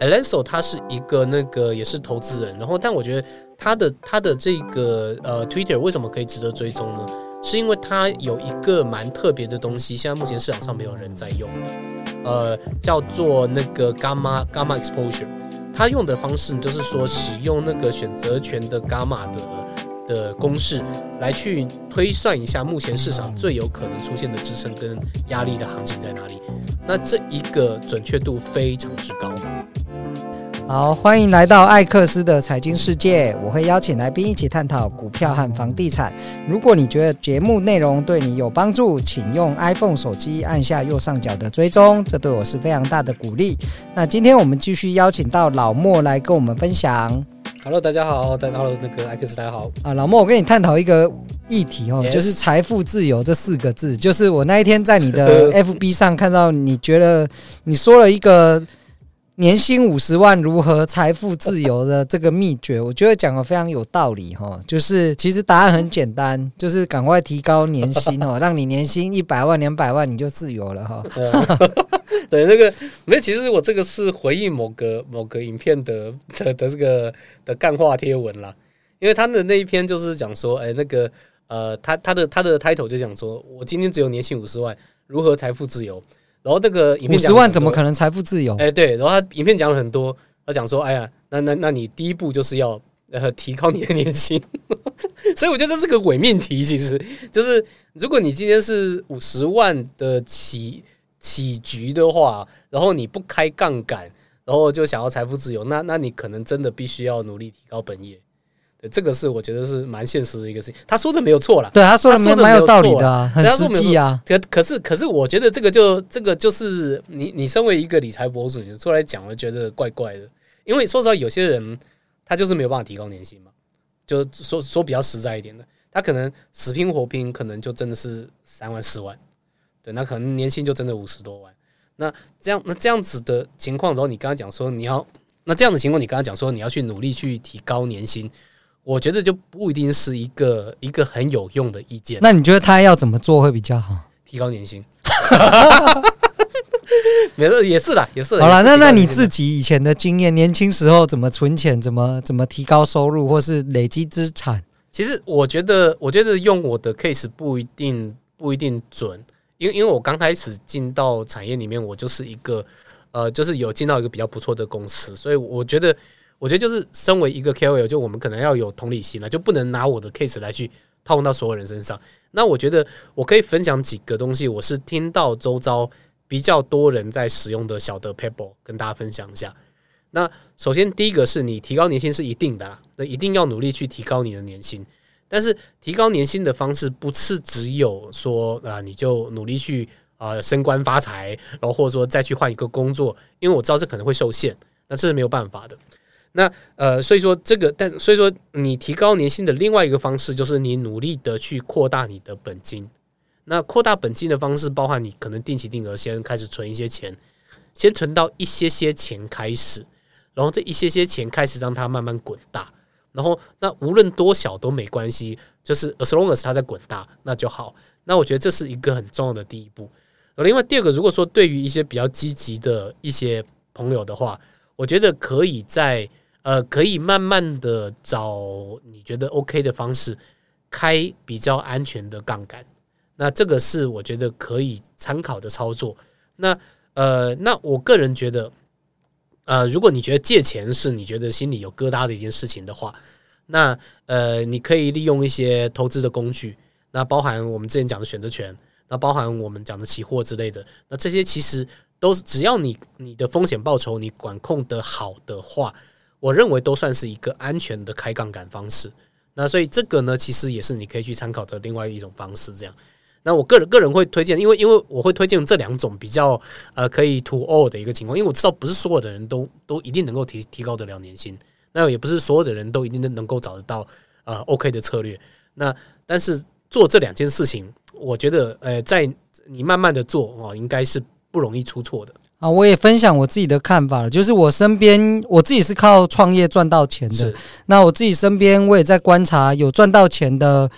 Alenzo 他是一个那个也是投资人，然后但我觉得他的他的这个呃 Twitter 为什么可以值得追踪呢？是因为他有一个蛮特别的东西，现在目前市场上没有人在用的，呃，叫做那个 Gamma Gamma Exposure。他用的方式就是说使用那个选择权的 Gamma 的的公式来去推算一下目前市场最有可能出现的支撑跟压力的行情在哪里。那这一个准确度非常之高。好，欢迎来到艾克斯的财经世界。我会邀请来宾一起探讨股票和房地产。如果你觉得节目内容对你有帮助，请用 iPhone 手机按下右上角的追踪，这对我是非常大的鼓励。那今天我们继续邀请到老莫来跟我们分享。Hello，大家好，大家 Hello，，那个艾克斯，大家好。啊，老莫，我跟你探讨一个议题哦，Yes. 就是财富自由这四个字。就是我那一天在你的 FB 上看到，你觉得你说了一个。年薪五十万如何财富自由的这个秘诀，我觉得讲的非常有道理哈。就是其实答案很简单，就是赶快提高年薪哦，让你年薪一百万、两百万你就自由了哈。对，那个没有，其实我这个是回应某个某个影片的的的这个的干话贴文啦，因为他的那一篇就是讲说，哎，那个呃，他他的他的 title 就讲说我今天只有年薪五十万，如何财富自由？然后那个影片讲五十万怎么可能财富自由？哎，对，然后他影片讲了很多，他讲说，哎呀，那那那你第一步就是要呃提高你的年薪，所以我觉得这是个伪命题，其实就是如果你今天是五十万的起起局的话，然后你不开杠杆，然后就想要财富自由，那那你可能真的必须要努力提高本业。这个是我觉得是蛮现实的一个事情，他说的没有错啦，对，他说的蛮有道理的啊，很实际啊。可可是可是，我觉得这个就这个就是你你身为一个理财博主，你出来讲，我觉得怪怪的。因为说实话，有些人他就是没有办法提高年薪嘛，就说说比较实在一点的，他可能死拼活拼，可能就真的是三万四万，对，那可能年薪就真的五十多万。那这样那这样子的情况，然后你刚刚讲说你要那这样的情况，你刚刚讲说你要去努力去提高年薪。我觉得就不一定是一个一个很有用的意见。那你觉得他要怎么做会比较好？提高年薪，没错，也是啦，也是。好了，那那你自己以前的经验，年轻时候怎么存钱，怎么怎么提高收入，或是累积资产？其实我觉得，我觉得用我的 case 不一定不一定准，因为因为我刚开始进到产业里面，我就是一个呃，就是有进到一个比较不错的公司，所以我觉得。我觉得就是身为一个 KOL，就我们可能要有同理心了，就不能拿我的 case 来去套用到所有人身上。那我觉得我可以分享几个东西，我是听到周遭比较多人在使用的小的 pebble 跟大家分享一下。那首先第一个是你提高年薪是一定的啦，那一定要努力去提高你的年薪。但是提高年薪的方式不是只有说啊，你就努力去啊升官发财，然后或者说再去换一个工作，因为我知道这可能会受限，那这是没有办法的。那呃，所以说这个，但所以说你提高年薪的另外一个方式，就是你努力的去扩大你的本金。那扩大本金的方式，包含你可能定期定额先开始存一些钱，先存到一些些钱开始，然后这一些些钱开始让它慢慢滚大。然后那无论多小都没关系，就是 as long as 它在滚大，那就好。那我觉得这是一个很重要的第一步。另外第二个，如果说对于一些比较积极的一些朋友的话，我觉得可以在呃，可以慢慢的找你觉得 OK 的方式，开比较安全的杠杆。那这个是我觉得可以参考的操作。那呃，那我个人觉得，呃，如果你觉得借钱是你觉得心里有疙瘩的一件事情的话，那呃，你可以利用一些投资的工具，那包含我们之前讲的选择权，那包含我们讲的期货之类的。那这些其实都是只要你你的风险报酬你管控得好的话。我认为都算是一个安全的开杠杆方式，那所以这个呢，其实也是你可以去参考的另外一种方式。这样，那我个人个人会推荐，因为因为我会推荐这两种比较呃可以 to all 的一个情况，因为我知道不是所有的人都都一定能够提提高得了年薪，那也不是所有的人都一定能能够找得到呃 OK 的策略。那但是做这两件事情，我觉得呃在你慢慢的做哦，应该是不容易出错的。啊，我也分享我自己的看法了，就是我身边我自己是靠创业赚到钱的。那我自己身边我也在观察有赚到钱的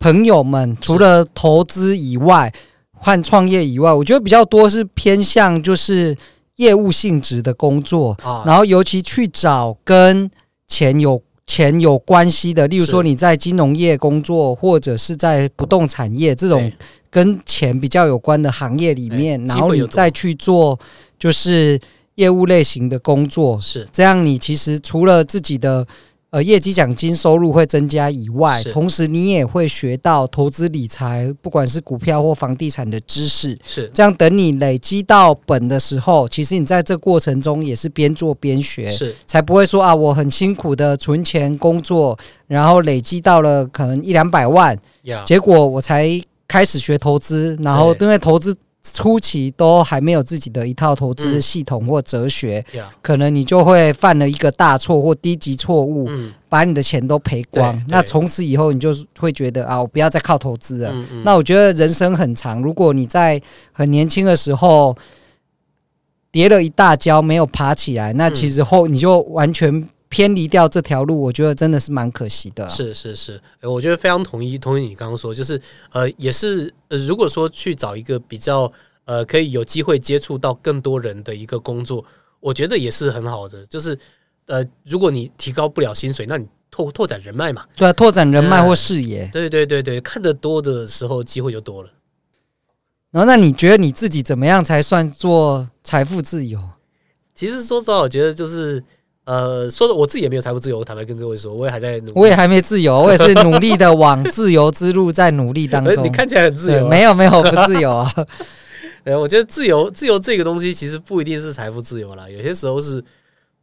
朋友们，除了投资以外，换创业以外，我觉得比较多是偏向就是业务性质的工作，然后尤其去找跟钱有钱有关系的，例如说你在金融业工作，或者是在不动产业这种跟钱比较有关的行业里面，然后你再去做就是业务类型的工作，是。这样，你其实除了自己的。呃，业绩奖金收入会增加以外，同时你也会学到投资理财，不管是股票或房地产的知识。是这样，等你累积到本的时候，其实你在这过程中也是边做边学，是才不会说啊，我很辛苦的存钱工作，然后累积到了可能一两百万.结果我才开始学投资，然后因为投资。初期都还没有自己的一套投资系统或哲学，嗯、可能你就会犯了一个大错或低级错误，嗯、把你的钱都赔光。那从此以后，你就会觉得啊，我不要再靠投资了。那我觉得人生很长，如果你在很年轻的时候跌了一大跤没有爬起来，那其实后你就完全。偏离掉这条路，我觉得真的是蛮可惜的啊。是是是，我觉得非常同意同意你刚刚说，就是呃，也是呃，如果说去找一个比较呃，可以有机会接触到更多人的一个工作，我觉得也是很好的。就是呃，如果你提高不了薪水，那你拓拓展人脉嘛，对啊，拓展人脉或视野，对对对对，看得多的时候，机会就多了。然后，那你觉得你自己怎么样才算做财富自由？其实说实话，我觉得就是。呃，说的我自己也没有财富自由，坦白跟各位说，我也还在努力，我也还没自由，我也是努力的往自由之路在努力当中。你看起来很自由，没有没有不自由啊。呃，我觉得自由自由这个东西其实不一定是财富自由啦，有些时候是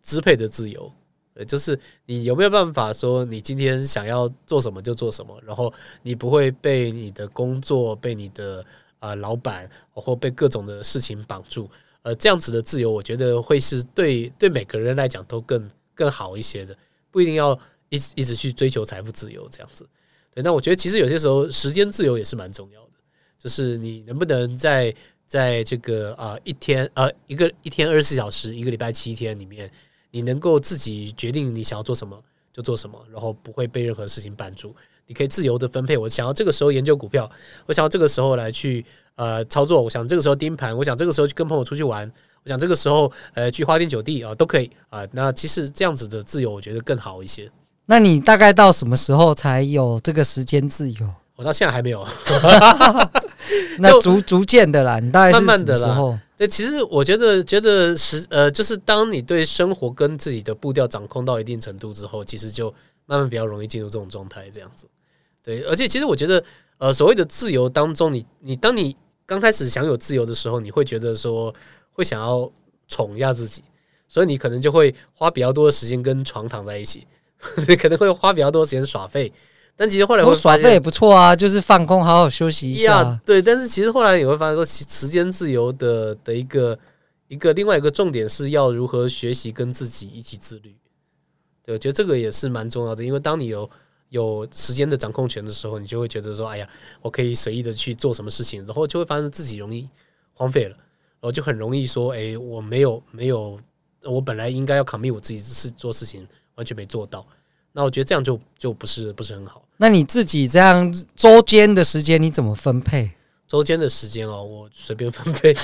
支配的自由。呃，就是你有没有办法说，你今天想要做什么就做什么，然后你不会被你的工作、被你的啊、呃、老板或被各种的事情绑住。呃，这样子的自由，我觉得会是对对每个人来讲都更更好一些的，不一定要一直一直去追求财富自由这样子。对，那我觉得其实有些时候时间自由也是蛮重要的，就是你能不能在在这个啊、一天呃一个一天二十四小时，一个礼拜七天里面，你能够自己决定你想要做什么就做什么，然后不会被任何事情绊住，你可以自由的分配。我想要这个时候研究股票，我想要这个时候来去。呃，操作，我想这个时候盯盘，我想这个时候去跟朋友出去玩，我想这个时候呃去花天酒地啊，都可以啊。那其实这样子的自由，我觉得更好一些。那你大概到什么时候才有这个时间自由？我到现在还没有。那逐逐渐的啦，你大概是慢慢的时候。对，其实我觉得觉得是呃，就是当你对生活跟自己的步调掌控到一定程度之后，其实就慢慢比较容易进入这种状态，这样子。对，而且其实我觉得呃，所谓的自由当中你，你你当你。刚开始享有自由的时候，你会觉得说会想要宠一下自己，所以你可能就会花比较多的时间跟床躺在一起，你可能会花比较多的时间耍废。但其实后来我耍废也不错啊，就是放空，好好休息一下。对，但是其实后来你会发现说，时间自由的的一个一个另外一个重点是要如何学习跟自己一起自律。对，我觉得这个也是蛮重要的，因为当你有。有时间的掌控权的时候，你就会觉得说：“哎呀，我可以随意的去做什么事情。”然后就会发现自己容易荒废了，然后就很容易说：“哎，我没有没有，我本来应该要 commit 我自己是做事情，完全没做到。”那我觉得这样就就不是不是很好。那你自己这样周间的时间你怎么分配？周间的时间哦，我随便分配，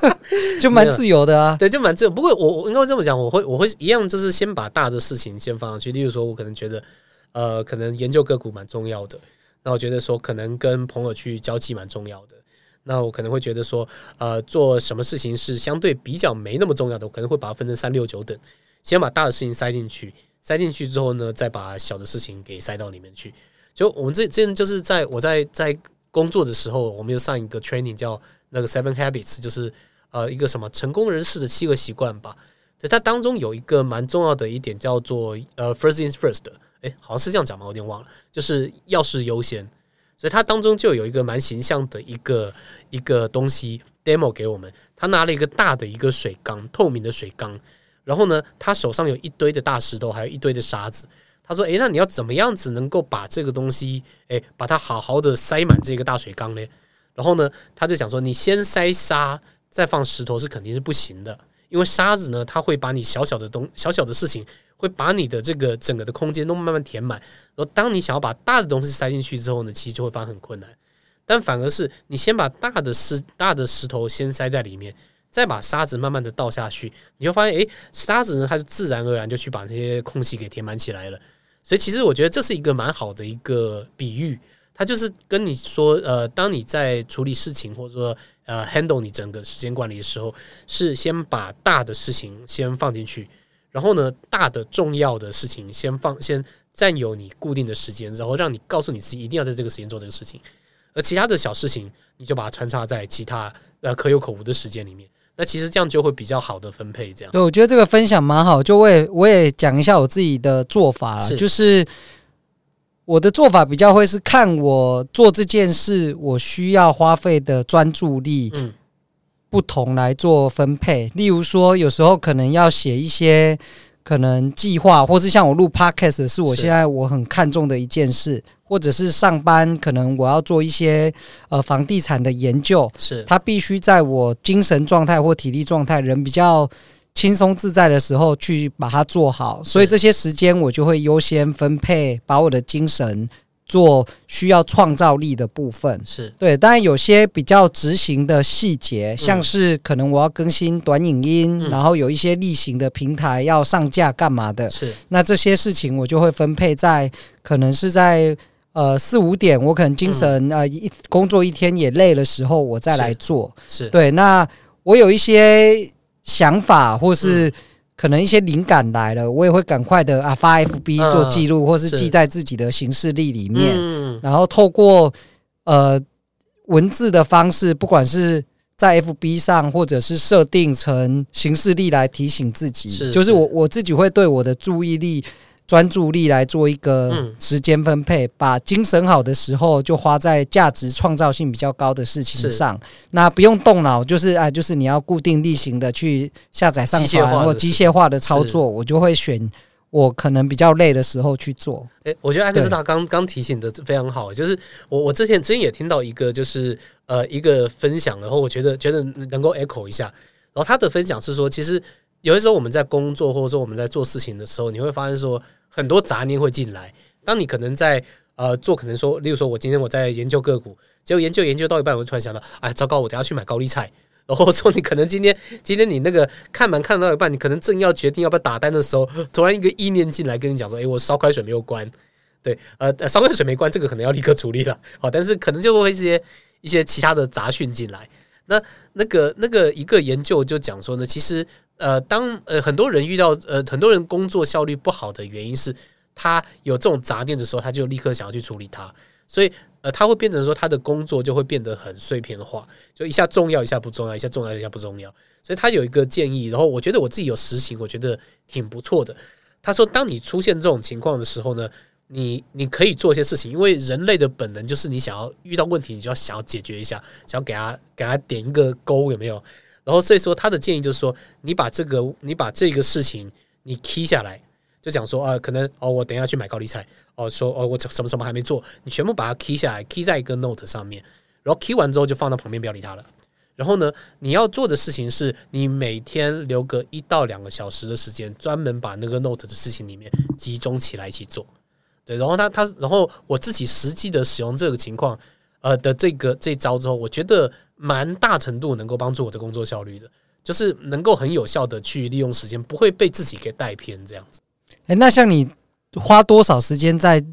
就蛮自由的啊。对，就蛮自由。不过我我应该这么讲，我会我会一样，就是先把大的事情先放上去。例如说，我可能觉得。呃，可能研究个股蛮重要的。那我觉得说，可能跟朋友去交际蛮重要的。那我可能会觉得说，呃，做什么事情是相对比较没那么重要的，我可能会把它分成三六九等，先把大的事情塞进去，塞进去之后呢，再把小的事情给塞到里面去。就我们这这就是在我在在工作的时候，我们有上一个 training 叫那个 Seven Habits，就是呃一个什么成功人士的七个习惯吧。对，它当中有一个蛮重要的一点叫做呃 First things first。诶，好像是这样讲吗？我有点忘了，就是钥匙优先，所以它当中就有一个蛮形象的一个一个东西 demo 给我们。他拿了一个大的一个水缸，透明的水缸，然后呢，他手上有一堆的大石头，还有一堆的沙子。他说：“诶，那你要怎么样子能够把这个东西，诶，把它好好的塞满这个大水缸呢？”然后呢，他就讲说：“你先塞沙，再放石头是肯定是不行的，因为沙子呢，它会把你小小的东小小的事情。”会把你的这个整个的空间都慢慢填满，然后当你想要把大的东西塞进去之后呢，其实就会发现很困难。但反而是你先把大的石大的石头先塞在里面，再把沙子慢慢的倒下去，你就发现，诶，沙子呢，它就自然而然就去把这些空隙给填满起来了。所以其实我觉得这是一个蛮好的一个比喻，它就是跟你说，呃，当你在处理事情或者说呃 handle 你整个时间管理的时候，是先把大的事情先放进去，然后呢，大的重要的事情先放先占有你固定的时间，然后让你告诉你自己一定要在这个时间做这个事情，而其他的小事情你就把它穿插在其他呃可有可无的时间里面。那其实这样就会比较好的分配，这样。对，我觉得这个分享蛮好。就我也我也讲一下我自己的做法就是我的做法比较会是看我做这件事我需要花费的专注力，嗯，不同来做分配。嗯、例如说，有时候可能要写一些可能计划，或是像我录 Podcast 是我现在我很看重的一件事。或者是上班，可能我要做一些呃房地产的研究，是它必须在我精神状态或体力状态人比较轻松自在的时候去把它做好，所以这些时间我就会优先分配，把我的精神做需要创造力的部分。是对，当然有些比较执行的细节，像是可能我要更新短影音，嗯、然后有一些例行的平台要上架干嘛的，是那这些事情我就会分配在可能是在。呃，四五点，我可能精神、嗯、呃一工作一天也累的时候，我再来做。是，是对。那我有一些想法，或是可能一些灵感来了，我也会赶快的啊发 FB 做记录，嗯、或是记在自己的行事历里面。嗯、然后透过呃文字的方式，不管是在 FB 上，或者是设定成行事历来提醒自己，是是就是我我自己会对我的注意力。专注力来做一个时间分配，嗯、把精神好的时候就花在价值创造性比较高的事情上。那不用动脑，就是啊，就是你要固定例行的去下载上传或机械化的操作，我就会选我可能比较累的时候去做。诶，我觉得艾克斯塔刚刚提醒的非常好，就是我我之前之前也听到一个就是呃一个分享，然后我觉得觉得能够 echo 一下，然后他的分享是说，其实有的时候我们在工作或者说我们在做事情的时候，你会发现说。很多杂念会进来。当你可能在呃做，可能说，例如说，我今天我在研究个股，结果研究研究到一半，我突然想到，哎，糟糕，我等下去买高利菜。然后说，你可能今天今天你那个看盘看到一半，你可能正要决定要不要打单的时候，突然一个意念进来跟你讲说，哎，我烧开水没有关，对，呃，烧开水没关，这个可能要立刻处理了。好，但是可能就会一些一些其他的杂讯进来。那那个那个一个研究就讲说呢，其实。呃，当呃很多人遇到呃很多人工作效率不好的原因是，他有这种杂念的时候，他就立刻想要去处理它，所以呃他会变成说他的工作就会变得很碎片化，就一下重要一下不重要，一下重要一下不重要。所以他有一个建议，然后我觉得我自己有实行，我觉得挺不错的。他说，当你出现这种情况的时候呢，你你可以做一些事情，因为人类的本能就是你想要遇到问题，你就要想要解决一下，想要给他给他点一个勾，有没有？然后，所以说他的建议就是说，你把这个，你把这个事情你 key 下来，就讲说，呃，可能哦，我等一下去买高丽菜，哦，说哦，我什么什么还没做，你全部把它 key 下来，key 在一个 note 上面，然后 key 完之后就放到旁边，不要理它了。然后呢，你要做的事情是，你每天留个一到两个小时的时间，专门把那个 note 的事情里面集中起来一起做。对，然后他他，然后我自己实际的使用这个情况，呃的这个这招之后，我觉得。蛮大程度能够帮助我的工作效率的，就是能够很有效的去利用时间，不会被自己给带偏这样子。诶，那像你花多少时间在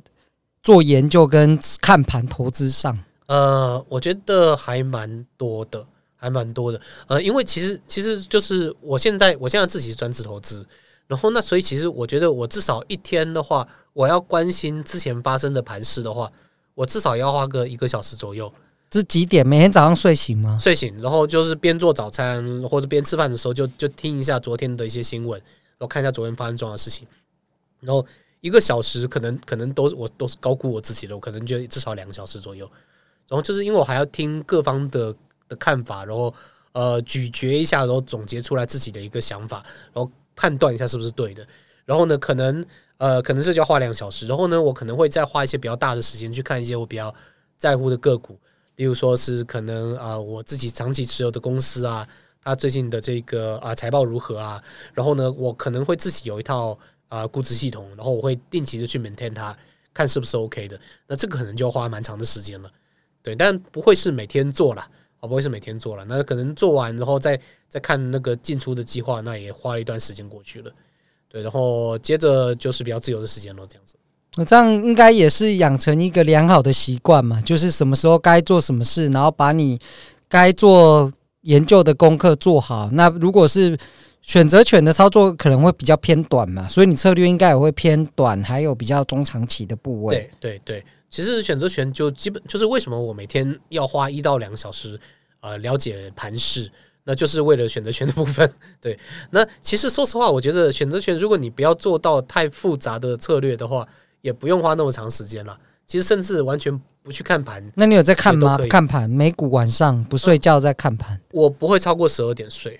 做研究跟看盘投资上？呃，我觉得还蛮多的，还蛮多的。呃，因为其实其实就是我现在我现在自己是专职投资，然后那所以其实我觉得我至少一天的话，我要关心之前发生的盘势的话，我至少要花个一个小时左右。是几点？每天早上睡醒吗？睡醒，然后就是边做早餐或者边吃饭的时候就，就听一下昨天的一些新闻，然后看一下昨天发生重要的事情。然后一个小时可能可能都我都是高估我自己的，我可能觉得至少两个小时左右。然后就是因为我还要听各方的的看法，然后呃咀嚼一下，然后总结出来自己的一个想法，然后判断一下是不是对的。然后呢，可能呃可能这就要花两个小时。然后呢，我可能会再花一些比较大的时间去看一些我比较在乎的个股。例如说是可能啊、我自己长期持有的公司啊，它最近的这个啊财报如何啊？然后呢，我可能会自己有一套啊、估值系统，然后我会定期的去 maintain 它，看是不是 OK 的。那这个可能就要花蛮长的时间了，对，但不会是每天做了啊，不会是每天做了，那可能做完然后再再看那个进出的计划，那也花了一段时间过去了。对，然后接着就是比较自由的时间了，这样子。我这样应该也是养成一个良好的习惯嘛，就是什么时候该做什么事，然后把你该做研究的功课做好。那如果是选择权的操作，可能会比较偏短嘛，所以你策略应该也会偏短，还有比较中长期的部位。对对对，其实选择权就基本就是为什么我每天要花一到两个小时呃了解盘势。那就是为了选择权的部分，对。那其实说实话，我觉得选择权，如果你不要做到太复杂的策略的话，也不用花那么长时间了。其实甚至完全不去看盘。那你有在看吗？看盘，美股晚上不睡觉在看盘。我不会超过十二点睡，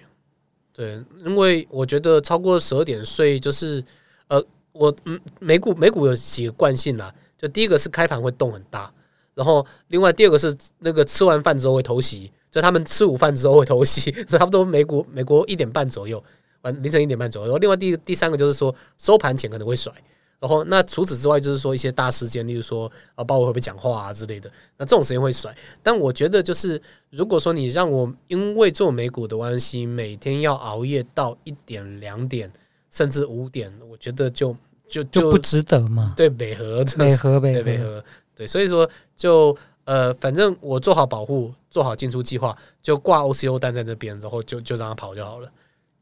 对，因为我觉得超过十二点睡就是，呃，我嗯，美股美股有几个惯性啦，就第一个是开盘会动很大，然后另外第二个是那个吃完饭之后会偷袭。就他们吃午饭之后会偷袭，差不多美股美国一点半左右，完凌晨一点半左右。然后另外第第三个就是说收盘前可能会甩。然后那除此之外就是说一些大事件，例如说啊，鲍威会不会讲话啊之类的，那这种时间会甩。但我觉得就是如果说你让我因为做美股的关系，每天要熬夜到一点两点甚至五点，我觉得就就就，就不值得嘛。对，美和美和美美和对，所以说就。呃，反正我做好保护，做好进出计划，就挂 OCO 单在那边，然后就就让它跑就好了。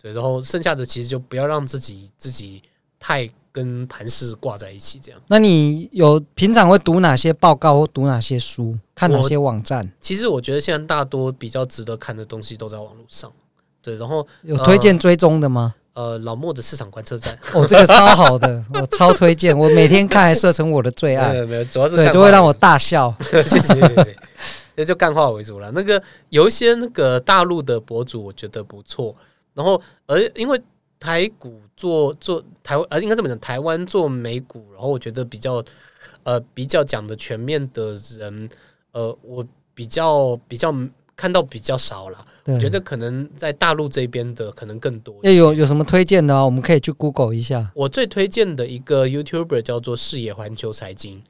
对，然后剩下的其实就不要让自己自己太跟盘势挂在一起，这样。那你有平常会读哪些报告或读哪些书，看哪些网站？其实我觉得现在大多比较值得看的东西都在网络上。对，然后有推荐追踪的吗？呃，老莫的市场观测站，哦，这个超好的，我超推荐，我每天看还设成我的最爱。没有没有，主要是对，就会让我大笑。谢 谢谢谢，那就干话为主了。那个有一些那个大陆的博主，我觉得不错。然后，而因为台股做做台湾，呃，应该这么讲，台湾做美股，然后我觉得比较呃比较讲的全面的人，呃，我比较比较。看到比较少了，我觉得可能在大陆这边的可能更多。有有什么推荐的？我们可以去 Google 一下。我最推荐的一个 YouTuber 叫做视野环球财经，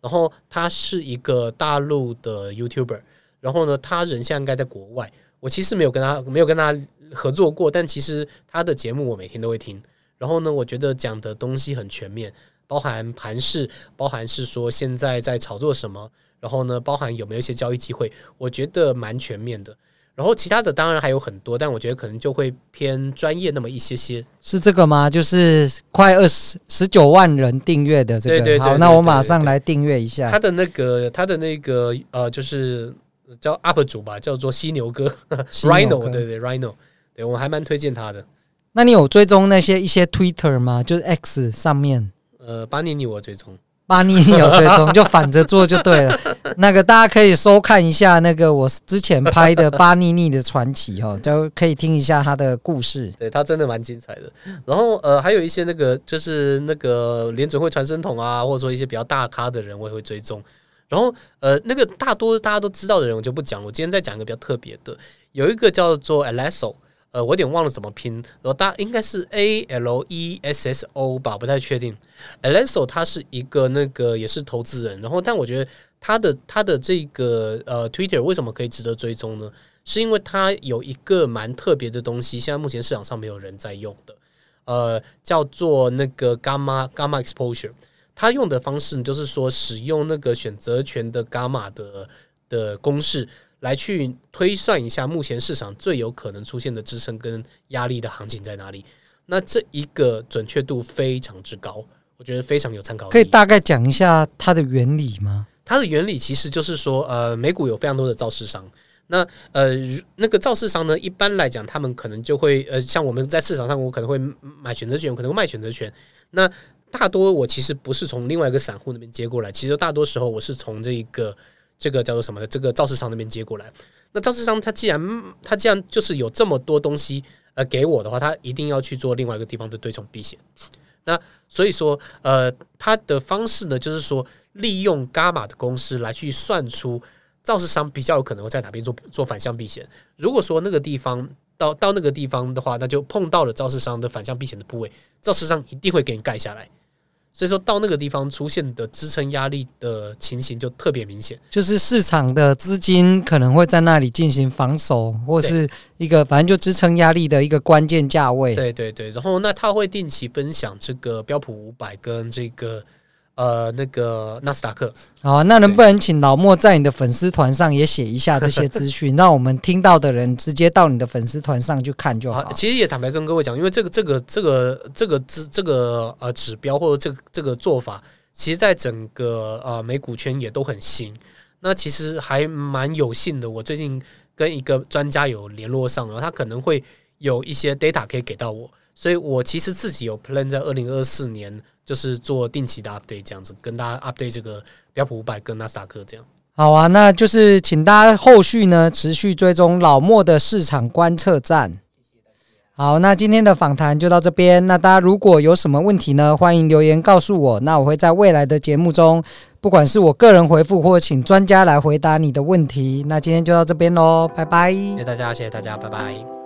然后他是一个大陆的 YouTuber，然后呢，他人现在应该在国外。我其实没有跟他没有跟他合作过，但其实他的节目我每天都会听。然后呢，我觉得讲的东西很全面，包含盘势，包含是说现在在炒作什么。然后呢，包含有没有一些交易机会，我觉得蛮全面的。然后其他的当然还有很多，但我觉得可能就会偏专业那么一些些。是这个吗？就是快二十十九万人订阅的这个。对对对对对对。好，那我马上来订阅一下。他的那个，他的那个呃，就是叫 UP 主吧，叫做犀牛哥，犀牛哥，Rhino，对对，Rhino，对我还蛮推荐他的。那你有追踪那些一些 Twitter 吗？就是 X 上面。呃，巴尼尼我追踪。巴尼尼有追踪，就反着做就对了。那个大家可以收看一下那个我之前拍的巴尼尼的传奇哈，就可以听一下他的故事。对，他真的蛮精彩的。然后呃，还有一些那个就是那个联准会传声筒啊，或者说一些比较大咖的人，我也会追踪。然后呃，那个大多大家都知道的人，我就不讲了。我今天再讲一个比较特别的，有一个叫做 Alesso。呃，我有点忘了怎么拼，然后大应该是 A L E S S O 吧，不太确定。Alesso 他是一个那个也是投资人，然后但我觉得他的他的这个呃 Twitter 为什么可以值得追踪呢？是因为他有一个蛮特别的东西，现在目前市场上没有人在用的，呃，叫做那个 Gamma Gamma Exposure。他用的方式就是说使用那个选择权的 Gamma 的的公式。来去推算一下目前市场最有可能出现的支撑跟压力的行情在哪里？那这一个准确度非常之高，我觉得非常有参考。可以大概讲一下它的原理吗？它的原理其实就是说，呃，美股有非常多的造市商，那呃，那个造市商呢，一般来讲，他们可能就会呃，像我们在市场上，我可能会买选择权，我可能会卖选择权。那大多我其实不是从另外一个散户那边接过来，其实大多时候我是从这一个。这个叫做什么的？这个造市商那边接过来，那造市商他既然他既然就是有这么多东西呃给我的话，他一定要去做另外一个地方的对冲避险。那所以说呃，他的方式呢，就是说利用伽马的公式来去算出造市商比较有可能会在哪边做做反向避险。如果说那个地方到到那个地方的话，那就碰到了肇事商的反向避险的部位，肇事商一定会给你盖下来。所以说到那个地方出现的支撑压力的情形就特别明显，就是市场的资金可能会在那里进行防守，或是一个反正就支撑压力的一个关键价位。对对对，然后那他会定期分享这个标普五百跟这个。呃，那个纳斯达克，好啊，那能不能请老莫在你的粉丝团上也写一下这些资讯，让我们听到的人直接到你的粉丝团上去看就好。其实也坦白跟各位讲，因为这个这个这个这个指这个呃指标或者这个这个做法，其实在整个呃美股圈也都很新。那其实还蛮有幸的，我最近跟一个专家有联络上，然后他可能会有一些 data 可以给到我，所以我其实自己有 plan 在二零二四年。就是做定期的 update 这样子，跟大家 update 这个标普五百跟纳斯达克这样。好啊，那就是请大家后续呢持续追踪老莫的市场观测站。好，那今天的访谈就到这边。那大家如果有什么问题呢，欢迎留言告诉我。那我会在未来的节目中，不管是我个人回复，或请专家来回答你的问题。那今天就到这边喽，拜拜。谢谢大家，谢谢大家，拜拜。